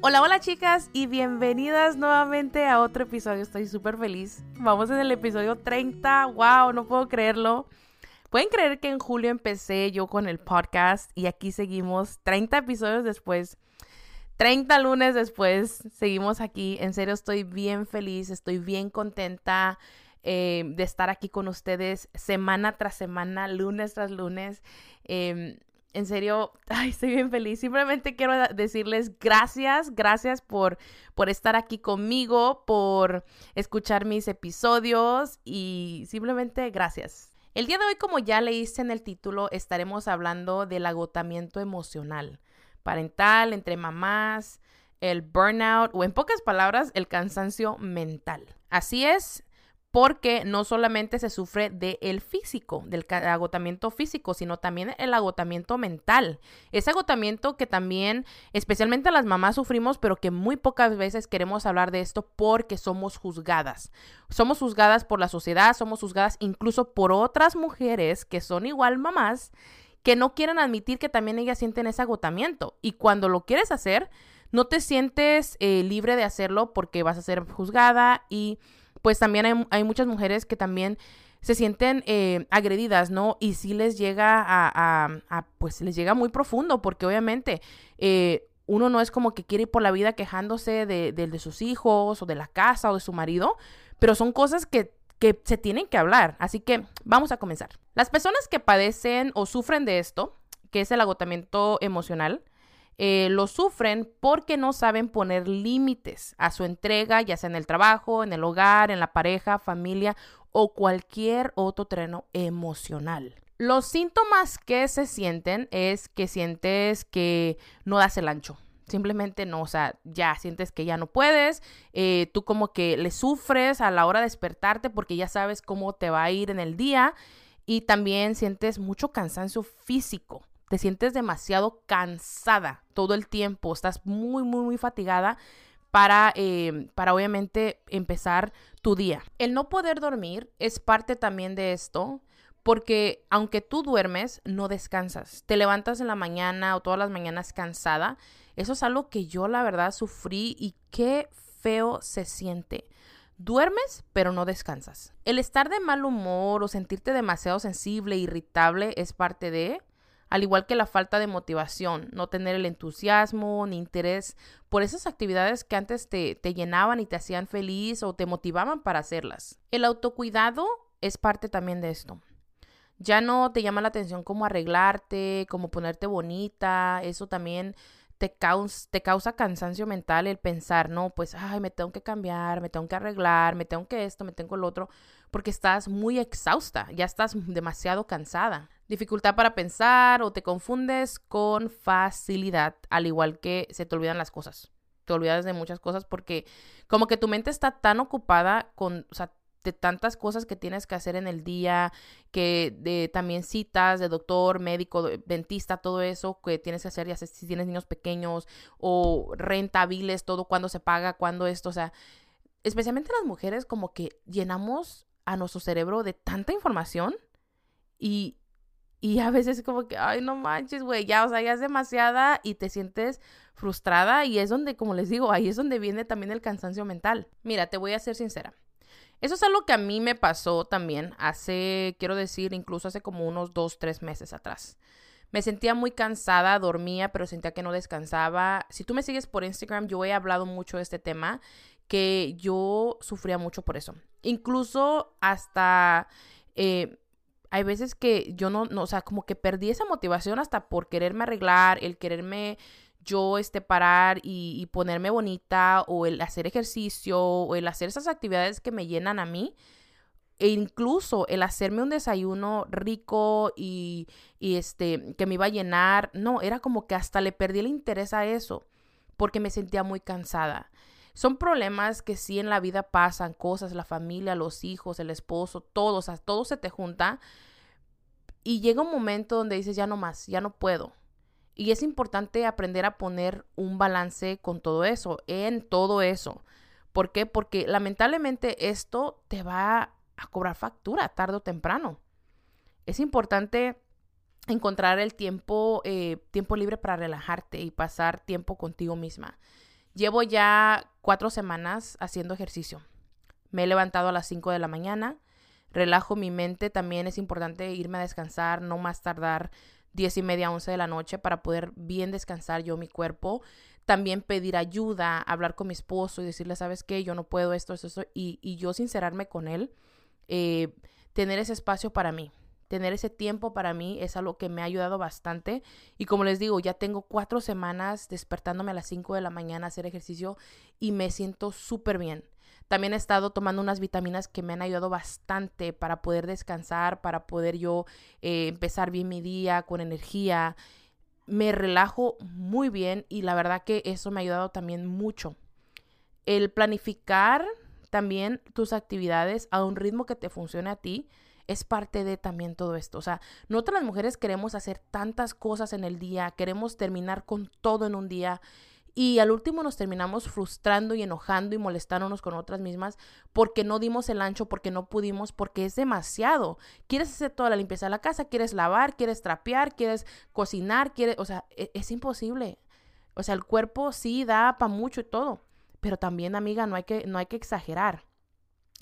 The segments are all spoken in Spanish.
Hola, hola chicas y bienvenidas nuevamente a otro episodio. Estoy súper feliz. Vamos en el episodio 30. ¡Wow! No puedo creerlo. Pueden creer que en julio empecé yo con el podcast y aquí seguimos 30 episodios después. 30 lunes después, seguimos aquí. En serio, estoy bien feliz, estoy bien contenta eh, de estar aquí con ustedes semana tras semana, lunes tras lunes. Em, en serio, ay, estoy bien feliz. Simplemente quiero decirles gracias, gracias por, por estar aquí conmigo, por escuchar mis episodios y simplemente gracias. El día de hoy, como ya leíste en el título, estaremos hablando del agotamiento emocional, parental, entre mamás, el burnout o en pocas palabras, el cansancio mental. Así es, porque no solamente se sufre del físico, del agotamiento físico, sino también el agotamiento mental. Ese agotamiento que también, especialmente las mamás sufrimos, pero que muy pocas veces queremos hablar de esto porque somos juzgadas. Somos juzgadas por la sociedad, somos juzgadas incluso por otras mujeres que son igual mamás, que no quieren admitir que también ellas sienten ese agotamiento. Y cuando lo quieres hacer, no te sientes eh, libre de hacerlo porque vas a ser juzgada y pues también hay, muchas mujeres que también se sienten eh, agredidas, ¿no? Y sí les llega a, pues les llega muy profundo, porque obviamente eh, uno no es como que quiere ir por la vida quejándose de, de, sus hijos o de la casa o de su marido, pero son cosas que, que se tienen que hablar. Así que vamos a comenzar. Las personas que padecen o sufren de esto, que es el agotamiento emocional, eh, lo sufren porque no saben poner límites a su entrega, ya sea en el trabajo, en el hogar, en la pareja, familia o cualquier otro terreno emocional. Los síntomas que se sienten es que sientes que no das el ancho. Simplemente no, o sea, ya sientes que ya no puedes, eh, tú como que le sufres a la hora de despertarte porque ya sabes cómo te va a ir en el día y también sientes mucho cansancio físico te sientes demasiado cansada todo el tiempo, estás muy, muy, muy fatigada para, eh, para obviamente empezar tu día. El no poder dormir es parte también de esto. Porque aunque tú duermes, no descansas. Te levantas en la mañana o todas las mañanas cansada. Eso es algo que yo la verdad sufrí y qué feo se siente. Duermes, pero no descansas. El estar de mal humor o sentirte demasiado sensible, irritable, es parte de al igual que la falta de motivación, no tener el entusiasmo ni interés por esas actividades que antes te, te llenaban y te hacían feliz o te motivaban para hacerlas. El autocuidado es parte también de esto. Ya no te llama la atención cómo arreglarte, cómo ponerte bonita, eso también te causa, te causa cansancio mental el pensar, no, pues, ay, me tengo que cambiar, me tengo que arreglar, me tengo que esto, me tengo lo otro, porque estás muy exhausta, ya estás demasiado cansada dificultad para pensar o te confundes con facilidad, al igual que se te olvidan las cosas. Te olvidas de muchas cosas porque como que tu mente está tan ocupada con, o sea, de tantas cosas que tienes que hacer en el día, que de también citas de doctor, médico, dentista, todo eso que tienes que hacer, ya sé si tienes niños pequeños o rentables, todo cuando se paga, cuando esto, o sea, especialmente las mujeres como que llenamos a nuestro cerebro de tanta información y y a veces como que, ay, no manches, güey, ya, o sea, ya es demasiada y te sientes frustrada y es donde, como les digo, ahí es donde viene también el cansancio mental. Mira, te voy a ser sincera. Eso es algo que a mí me pasó también hace, quiero decir, incluso hace como unos dos, tres meses atrás. Me sentía muy cansada, dormía, pero sentía que no descansaba. Si tú me sigues por Instagram, yo he hablado mucho de este tema, que yo sufría mucho por eso. Incluso hasta... Eh, hay veces que yo no, no, o sea, como que perdí esa motivación hasta por quererme arreglar, el quererme yo este parar y, ponerme bonita o el hacer ejercicio o el hacer esas actividades que me llenan a mí e incluso el hacerme un desayuno rico y, y este que me iba a llenar, no, era como que hasta le perdí el interés a eso porque me sentía muy cansada. Son problemas que sí en la vida pasan, cosas, la familia, los hijos, el esposo, todo, o sea, todo se te junta. Y llega un momento donde dices, ya no más, ya no puedo. Y es importante aprender a poner un balance con todo eso, en todo eso. ¿Por qué? Porque lamentablemente esto te va a cobrar factura tarde o temprano. Es importante encontrar el tiempo, eh, tiempo libre para relajarte y pasar tiempo contigo misma Llevo ya cuatro semanas haciendo ejercicio. Me he levantado a las 5 de la mañana, relajo mi mente, también es importante irme a descansar, no más tardar 10 y media, 11 de la noche para poder bien descansar yo mi cuerpo. También pedir ayuda, hablar con mi esposo y decirle, ¿sabes qué? Yo no puedo esto, esto, esto. Y, y yo sincerarme con él, eh, tener ese espacio para mí tener ese tiempo para mí es algo que me ha ayudado bastante. Y como les digo, ya tengo cuatro semanas despertándome a las 5 de la mañana a hacer ejercicio y me siento súper bien. También he estado tomando unas vitaminas que me han ayudado bastante para poder descansar, para poder yo eh, empezar bien mi día con energía. Me relajo muy bien y la verdad que eso me ha ayudado también mucho. El planificar también tus actividades a un ritmo que te funcione a ti es parte de también todo esto. O sea, nosotras las mujeres queremos hacer tantas cosas en el día, queremos terminar con todo en un día. Y al último nos terminamos frustrando y enojando y molestándonos con otras mismas porque no dimos el ancho, porque no pudimos, porque es demasiado. Quieres hacer toda la limpieza de la casa, quieres lavar, quieres trapear, quieres cocinar, quieres, o sea, es, es imposible. O sea, el cuerpo sí da para mucho y todo, pero también, amiga, no hay que, no hay que exagerar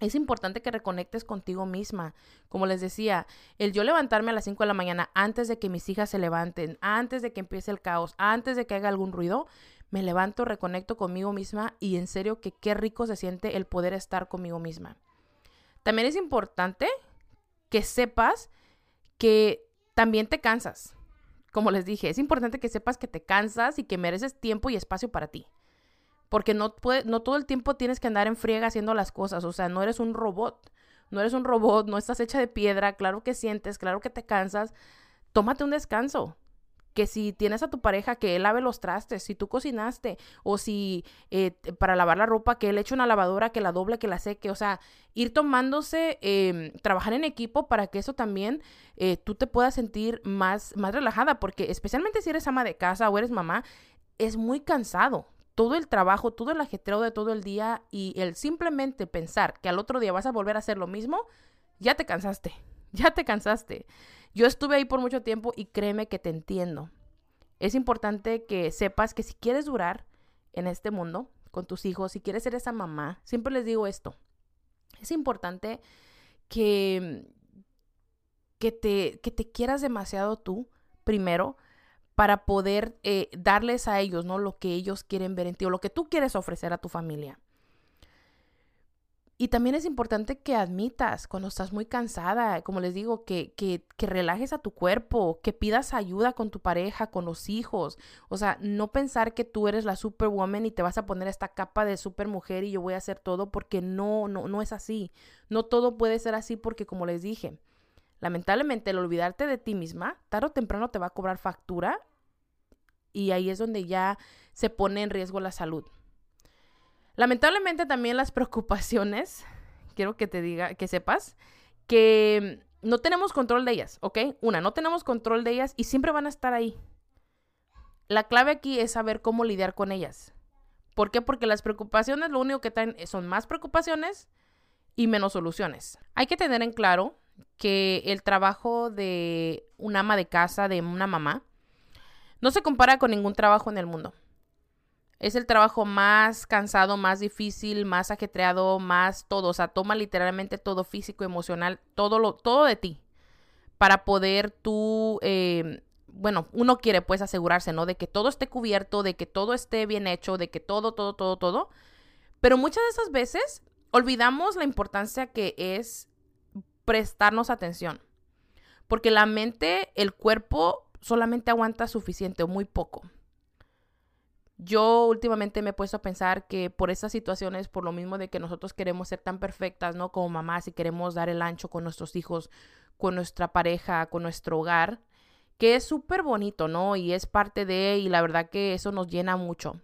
es importante que reconectes contigo misma. Como les decía, el yo levantarme a las 5 de la mañana antes de que mis hijas se levanten, antes de que empiece el caos, antes de que haga algún ruido, me levanto, reconecto conmigo misma y en serio que qué rico se siente el poder estar conmigo misma. También es importante que sepas que también te cansas. Como les dije, es importante que sepas que te cansas y que mereces tiempo y espacio para ti. Porque no, puede, no todo el tiempo tienes que andar en friega haciendo las cosas. O sea, no eres un robot. No eres un robot, no estás hecha de piedra. Claro que sientes, claro que te cansas. Tómate un descanso. Que si tienes a tu pareja, que él lave los trastes, si tú cocinaste, o si eh, para lavar la ropa, que él eche una lavadora, que la doble, que la seque. O sea, ir tomándose, em, trabajar en equipo para que eso también eh, tú te puedas sentir más, más relajada. Porque especialmente si eres ama de casa o eres mamá, es muy cansado todo el trabajo, todo el ajetreo de todo el día y el simplemente pensar que al otro día vas a volver a hacer lo mismo, ya te cansaste, ya te cansaste. Yo estuve ahí por mucho tiempo y créeme que te entiendo. Es importante que sepas que si quieres durar en este mundo con tus hijos, si quieres ser esa mamá, siempre les digo esto. Es importante que, que, te, que te quieras demasiado tú primero para poder eh, darles a ellos, ¿no? Lo que ellos quieren ver en ti o lo que tú quieres ofrecer a tu familia. Y también es importante que admitas cuando estás muy cansada, como les digo, que, que, que, relajes a tu cuerpo, que pidas ayuda con tu pareja, con los hijos. O sea, no pensar que tú eres la superwoman y te vas a poner esta capa de supermujer y yo voy a hacer todo porque no, no, no es así. No todo puede ser así porque, como les dije, Lamentablemente, el olvidarte de ti misma, tarde o temprano te va a cobrar factura y ahí es donde ya se pone en riesgo la salud. Lamentablemente también las preocupaciones, quiero que te diga, que sepas que no tenemos control de ellas, ¿ok? Una, no tenemos control de ellas y siempre van a estar ahí. La clave aquí es saber cómo lidiar con ellas. ¿Por qué? Porque las preocupaciones lo único que traen son más preocupaciones y menos soluciones. Hay que tener en claro que el trabajo de un ama de casa, de una mamá, no se compara con ningún trabajo en el mundo. Es el trabajo más cansado, más difícil, más ajetreado, más todo. O sea, toma literalmente todo físico, emocional, todo, lo, todo de ti. Para poder tú, eh, bueno, uno quiere pues asegurarse, ¿no? De que todo esté cubierto, de que todo esté bien hecho, de que todo, todo, todo, todo. Pero muchas de esas veces olvidamos la importancia que es prestarnos atención. Porque la mente, el cuerpo solamente aguanta suficiente o muy poco. Yo últimamente me he puesto a pensar que por esas situaciones, por lo mismo de que nosotros queremos ser tan perfectas, ¿no? Como mamás y queremos dar el ancho con nuestros hijos, con nuestra pareja, con nuestro hogar, que es súper bonito, ¿no? Y es parte de, y la verdad que eso nos llena mucho.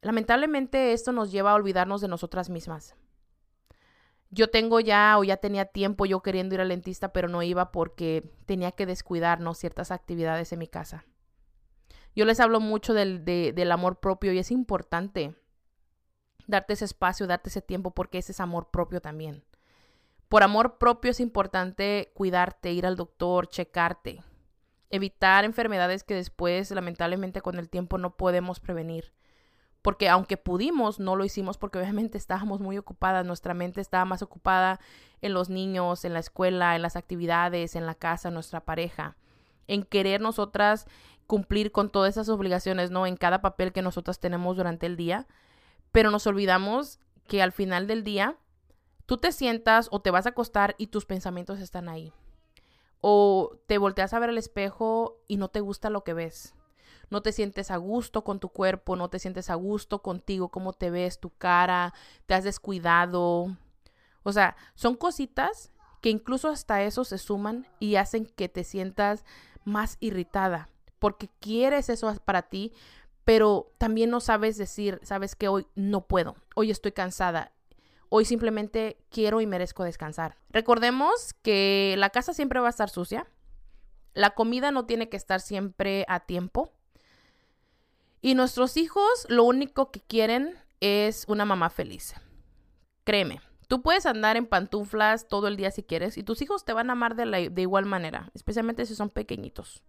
Lamentablemente esto nos lleva a olvidarnos de nosotras mismas yo tengo ya o ya tenía tiempo yo queriendo ir al dentista, pero no iba porque tenía que descuidar ciertas actividades en mi casa. Yo les hablo mucho del, del amor propio y es importante darte ese espacio, darte ese tiempo porque ese es amor propio también. Por amor propio es importante cuidarte, ir al doctor, checarte, evitar enfermedades que después lamentablemente con el tiempo no podemos prevenir porque aunque pudimos, no lo hicimos porque obviamente estábamos muy ocupadas, nuestra mente estaba más ocupada en los niños, en la escuela, en las actividades, en la casa, nuestra pareja, en querer nosotras cumplir con todas esas obligaciones, ¿no? En cada papel que nosotras tenemos durante el día, pero nos olvidamos que al final del día tú te sientas o te vas a acostar y tus pensamientos están ahí. O te volteas a ver el espejo y no te gusta lo que ves. No te sientes a gusto con tu cuerpo, no te sientes a gusto contigo, cómo te ves, tu cara, te has descuidado. O sea, son cositas que incluso hasta eso se suman y hacen que te sientas más irritada, porque quieres eso para ti, pero también no sabes decir, sabes que hoy no puedo, hoy estoy cansada, Hoy simplemente quiero y merezco descansar. Recordemos que la casa siempre va a estar sucia. La comida no tiene que estar siempre a tiempo. Y nuestros hijos lo único que quieren es una mamá feliz. Créeme, tú puedes andar en pantuflas todo el día si quieres y tus hijos te van a amar de, igual manera, especialmente si son pequeñitos.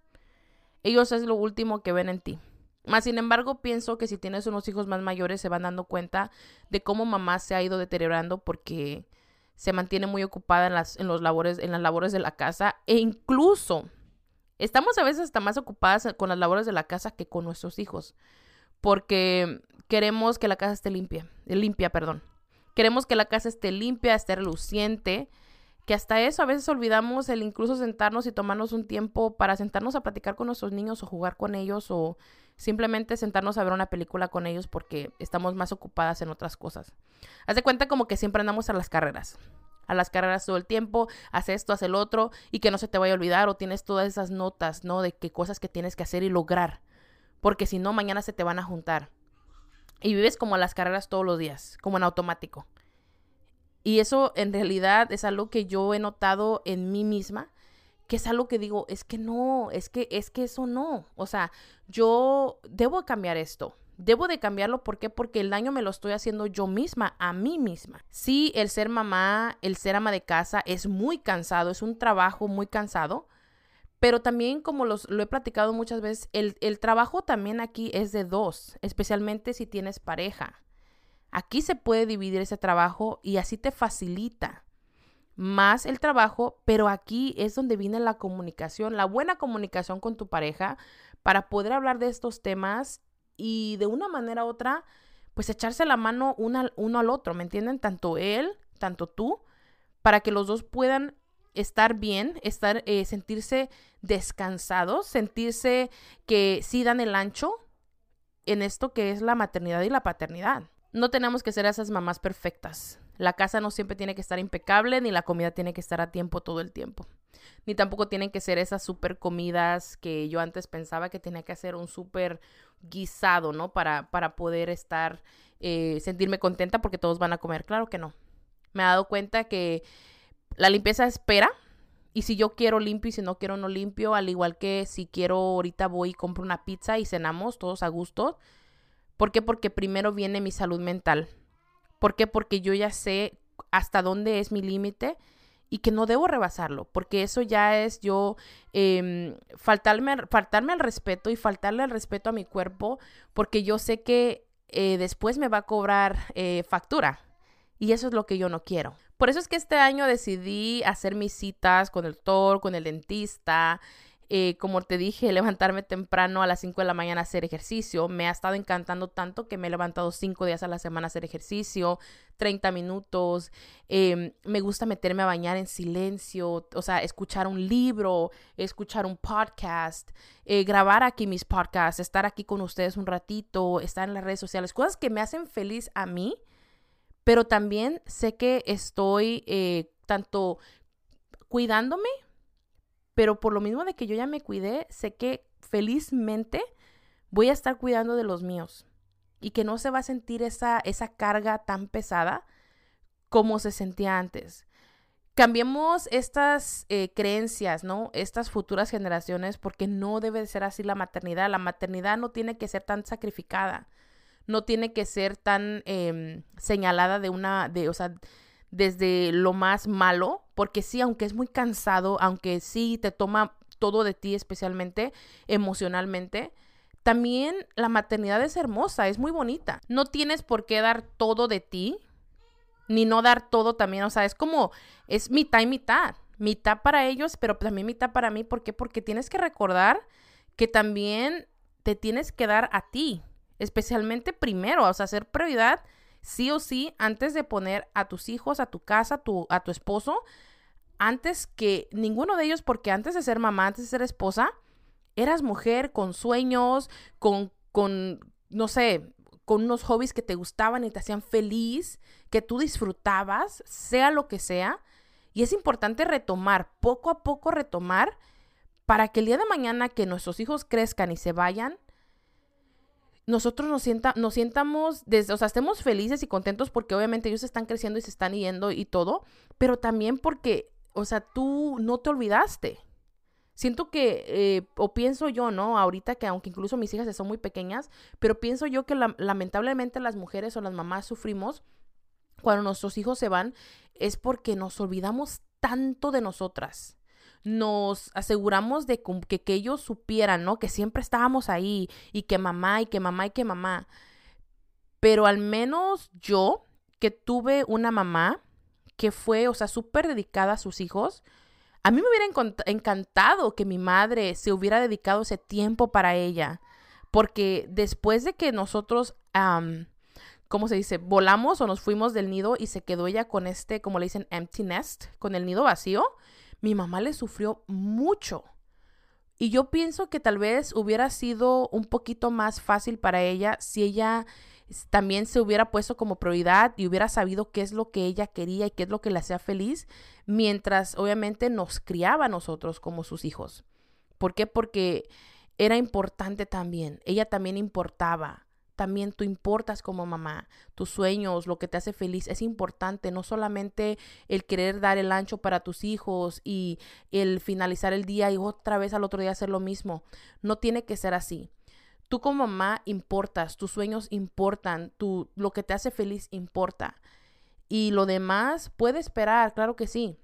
Ellos es lo último que ven en ti. Más sin embargo, pienso que si tienes unos hijos más mayores se van dando cuenta de cómo mamá se ha ido deteriorando porque se mantiene muy ocupada en las, en los labores, en las labores de la casa e incluso estamos a veces hasta más ocupadas con las labores de la casa que con nuestros hijos porque queremos que la casa esté limpia, limpia, perdón. Queremos que la casa esté limpia, esté reluciente que hasta eso a veces olvidamos el incluso sentarnos y tomarnos un tiempo para sentarnos a platicar con nuestros niños o jugar con ellos o simplemente sentarnos a ver una película con ellos porque estamos más ocupadas en otras cosas. Haz de cuenta como que siempre andamos a las carreras. A las carreras todo el tiempo, haz esto, haz el otro, y que no se te vaya a olvidar, o tienes todas esas notas, ¿no? De qué cosas que tienes que hacer y lograr. Porque si no, mañana se te van a juntar. Y vives como a las carreras todos los días, como en automático. Y eso en realidad es algo que yo he notado en mí misma, que es algo que digo, es que no, es que es que eso no, o sea, yo debo cambiar esto. Debo de cambiarlo, ¿por qué? Porque el daño me lo estoy haciendo yo misma, a mí misma. Sí, el ser mamá, el ser ama de casa es muy cansado, es un trabajo muy cansado, pero también, como lo he platicado muchas veces, el trabajo también aquí es de dos, especialmente si tienes pareja. Aquí se puede dividir ese trabajo y así te facilita más el trabajo, pero aquí es donde viene la comunicación, la buena comunicación con tu pareja para poder hablar de estos temas y de una manera u otra, pues echarse la mano uno al otro, ¿me entienden? Tanto él, tanto tú, para que los dos puedan estar bien, estar, eh, sentirse descansados, sentirse que sí dan el ancho en esto que es la maternidad y la paternidad. No tenemos que ser esas mamás perfectas. La casa no siempre tiene que estar impecable, ni la comida tiene que estar a tiempo todo el tiempo. Ni tampoco tienen que ser esas super comidas que yo antes pensaba que tenía que hacer un súper guisado, ¿no? Para, para poder estar, eh, sentirme contenta porque todos van a comer. Claro que no. Me he dado cuenta que la limpieza espera. Y si yo quiero limpio y si no quiero no limpio, al igual que si quiero ahorita voy y compro una pizza y cenamos todos a gusto, ¿Por qué? Porque primero viene mi salud mental. ¿Por qué? Porque yo ya sé hasta dónde es mi límite y que no debo rebasarlo, porque eso ya es yo em, faltarme, faltarme al respeto y faltarle al respeto a mi cuerpo, porque yo sé que eh, después me va a cobrar eh, factura y eso es lo que yo no quiero. Por eso es que este año decidí hacer mis citas con el doctor, con el dentista, eh, como te dije, levantarme temprano a las 5 de la mañana a hacer ejercicio. Me ha estado encantando tanto que me he levantado 5 días a la semana a hacer ejercicio, 30 minutos. Em, me gusta meterme a bañar en silencio, o sea, escuchar un libro, escuchar un podcast, eh, grabar aquí mis podcasts, estar aquí con ustedes un ratito, estar en las redes sociales, cosas que me hacen feliz a mí, pero también sé que estoy eh, tanto cuidándome pero por lo mismo de que yo ya me cuidé, sé que felizmente voy a estar cuidando de los míos y que no se va a sentir esa, esa carga tan pesada como se sentía antes. Cambiemos estas eh, creencias, ¿no? Estas futuras generaciones, porque no debe ser así la maternidad. La maternidad no tiene que ser tan sacrificada, no tiene que ser tan em, señalada de una, de, o sea, desde lo más malo, porque sí, aunque es muy cansado, aunque sí te toma todo de ti, especialmente emocionalmente, también la maternidad es hermosa, es muy bonita. No tienes por qué dar todo de ti, ni no dar todo también, o sea, es como, es mitad y mitad, mitad para ellos, pero también mitad para mí, ¿por qué? Porque tienes que recordar que también te tienes que dar a ti, especialmente primero, o sea, hacer prioridad sí o sí antes de poner a tus hijos, a tu casa, tu, a tu esposo, antes que ninguno de ellos, porque antes de ser mamá, antes de ser esposa, eras mujer con sueños, con, con, no sé, con unos hobbies que te gustaban y te hacían feliz, que tú disfrutabas, sea lo que sea. Y es importante retomar, poco a poco retomar, para que el día de mañana que nuestros hijos crezcan y se vayan, nosotros nos, sienta, nos sientamos, desde, o sea, estemos felices y contentos porque obviamente ellos están creciendo y se están yendo y todo, pero también porque, o sea, tú no te olvidaste. Siento que, eh, o pienso yo, ¿no? Ahorita que aunque incluso mis hijas son muy pequeñas, pero pienso yo que lamentablemente las mujeres o las mamás sufrimos cuando nuestros hijos se van, es porque nos olvidamos tanto de nosotras nos aseguramos de que, que ellos supieran, ¿no? Que siempre estábamos ahí y que mamá y que mamá y que mamá. Pero al menos yo, que tuve una mamá que fue, o sea, súper dedicada a sus hijos, a mí me hubiera encantado que mi madre se hubiera dedicado ese tiempo para ella. Porque después de que nosotros, ¿cómo se dice? Volamos o nos fuimos del nido y se quedó ella con este, como le dicen, empty nest, con el nido vacío mi mamá le sufrió mucho. Y yo pienso que tal vez hubiera sido un poquito más fácil para ella si ella también se hubiera puesto como prioridad y hubiera sabido qué es lo que ella quería y qué es lo que le hacía feliz, mientras obviamente nos criaba a nosotros como sus hijos. ¿Por qué? Porque era importante también, ella también importaba también tú importas como mamá. Tus sueños, lo que te hace feliz es importante, no solamente el querer dar el ancho para tus hijos y el finalizar el día y otra vez al otro día hacer lo mismo. No tiene que ser así. Tú como mamá importas, tus sueños importan, tu, lo que te hace feliz importa. Y lo demás puede esperar, claro que sí.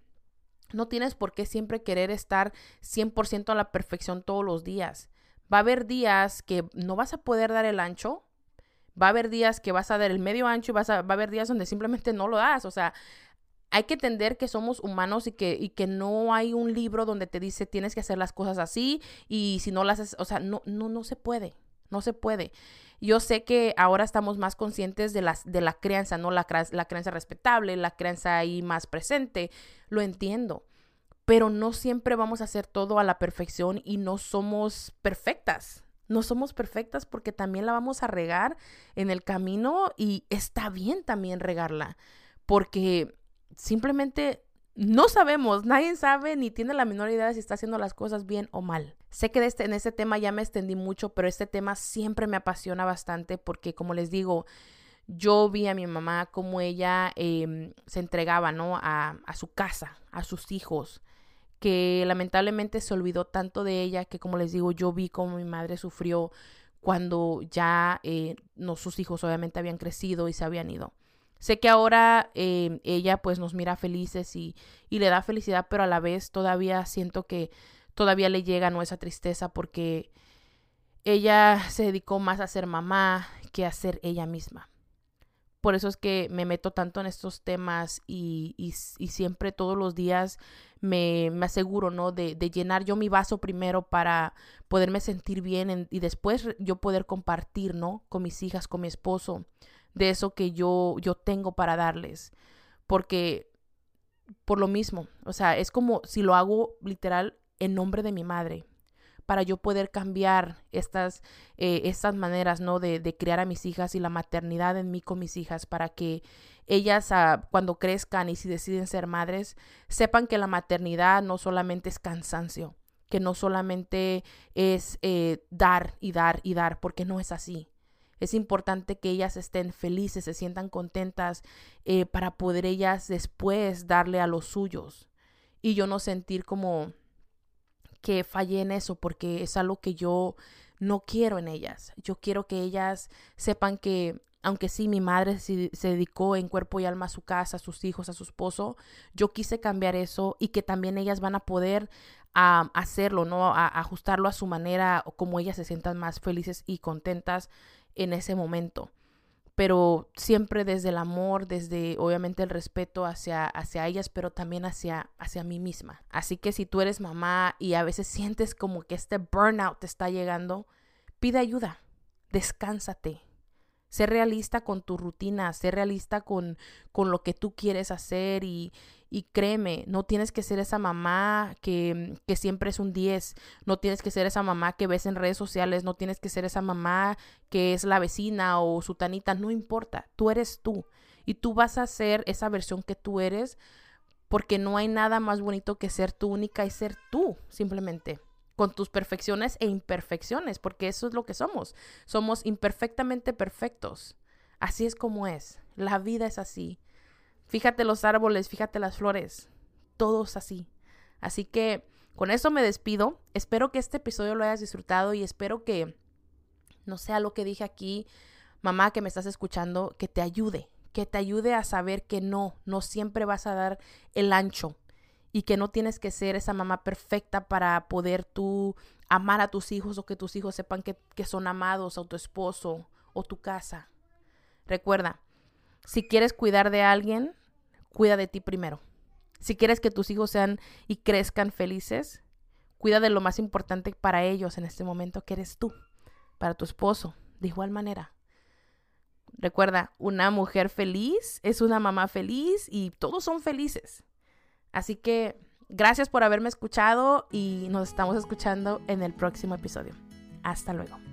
No tienes por qué siempre querer estar 100% a la perfección todos los días. Va a haber días que no vas a poder dar el ancho, Va a haber días que vas a dar el medio ancho y vas a, va a haber días donde simplemente no lo das. O sea, hay que entender que somos humanos y que, y que no hay un libro donde te dice tienes que hacer las cosas así y si no las haces, o sea, no, no, no se puede, no se puede. Yo sé que ahora estamos más conscientes de, las, de la crianza, ¿no? La, la crianza respetable, la crianza ahí más presente, lo entiendo, pero no siempre vamos a hacer todo a la perfección y no somos perfectas. No somos perfectas porque también la vamos a regar en el camino y está bien también regarla porque simplemente no sabemos, nadie sabe ni tiene la menor idea de si está haciendo las cosas bien o mal. Sé que este, en este tema ya me extendí mucho, pero este tema siempre me apasiona bastante porque, como les digo, yo vi a mi mamá como ella em, se entregaba, ¿no? A, a su casa, a sus hijos que lamentablemente se olvidó tanto de ella que como les digo, yo vi cómo mi madre sufrió cuando ya eh, no, sus hijos obviamente habían crecido y se habían ido. Sé que ahora eh, ella pues nos mira felices y, y, le da felicidad, pero a la vez todavía siento que todavía le llega ¿no? esa tristeza porque ella se dedicó más a ser mamá que a ser ella misma. Por eso es que me meto tanto en estos temas y, y, siempre todos los días me, me aseguro, ¿no? De, de, llenar yo mi vaso primero para poderme sentir bien y después yo poder compartir, ¿no? Con mis hijas, con mi esposo, de eso que yo, yo tengo para darles. Porque por lo mismo, o sea, es como si lo hago literal en nombre de mi madre para yo poder cambiar estas, eh, estas maneras, ¿no? De, de, criar a mis hijas y la maternidad en mí con mis hijas para que ellas ah, cuando crezcan y si deciden ser madres, sepan que la maternidad no solamente es cansancio, que no solamente es eh, dar y dar y dar, porque no es así. Es importante que ellas estén felices, se sientan contentas eh, para poder ellas después darle a los suyos. Y yo no sentir como que fallé en eso, porque es algo que yo no quiero en ellas. Yo quiero que ellas sepan que aunque sí mi madre se, dedicó en cuerpo y alma a su casa, a sus hijos, a su esposo, yo quise cambiar eso y que también ellas van a poder hacerlo, ¿no? A, ajustarlo a su manera o como ellas se sientan más felices y contentas en ese momento. Pero siempre desde el amor, desde obviamente el respeto hacia, hacia ellas, pero también hacia, hacia mí misma. Así que si tú eres mamá y a veces sientes como que este burnout te está llegando, pide ayuda, descánsate, Sé realista con tu rutina, sé realista con, con lo que tú quieres hacer y, y créeme, no tienes que ser esa mamá que, que, siempre es un 10, no tienes que ser esa mamá que ves en redes sociales, no tienes que ser esa mamá que es la vecina o su tanita, no importa, tú eres tú y tú vas a ser esa versión que tú eres porque no hay nada más bonito que ser tú única y ser tú, simplemente con tus perfecciones e imperfecciones, porque eso es lo que somos. Somos imperfectamente perfectos. Así es como es. La vida es así. Fíjate los árboles, fíjate las flores. Todo es así. Así que con eso me despido. Espero que este episodio lo hayas disfrutado y espero que, no sea lo que dije aquí, mamá que me estás escuchando, que te ayude, que te ayude a saber que no, no siempre vas a dar el ancho y que no tienes que ser esa mamá perfecta para poder tú amar a tus hijos o que tus hijos sepan que, son amados o tu esposo o tu casa. Recuerda, si quieres cuidar de alguien, cuida de ti primero. Si quieres que tus hijos sean y crezcan felices, cuida de lo más importante para ellos en este momento, que eres tú, para tu esposo, de igual manera. Recuerda, una mujer feliz es una mamá feliz y todos son felices. Así que gracias por haberme escuchado y nos estamos escuchando en el próximo episodio. Hasta luego.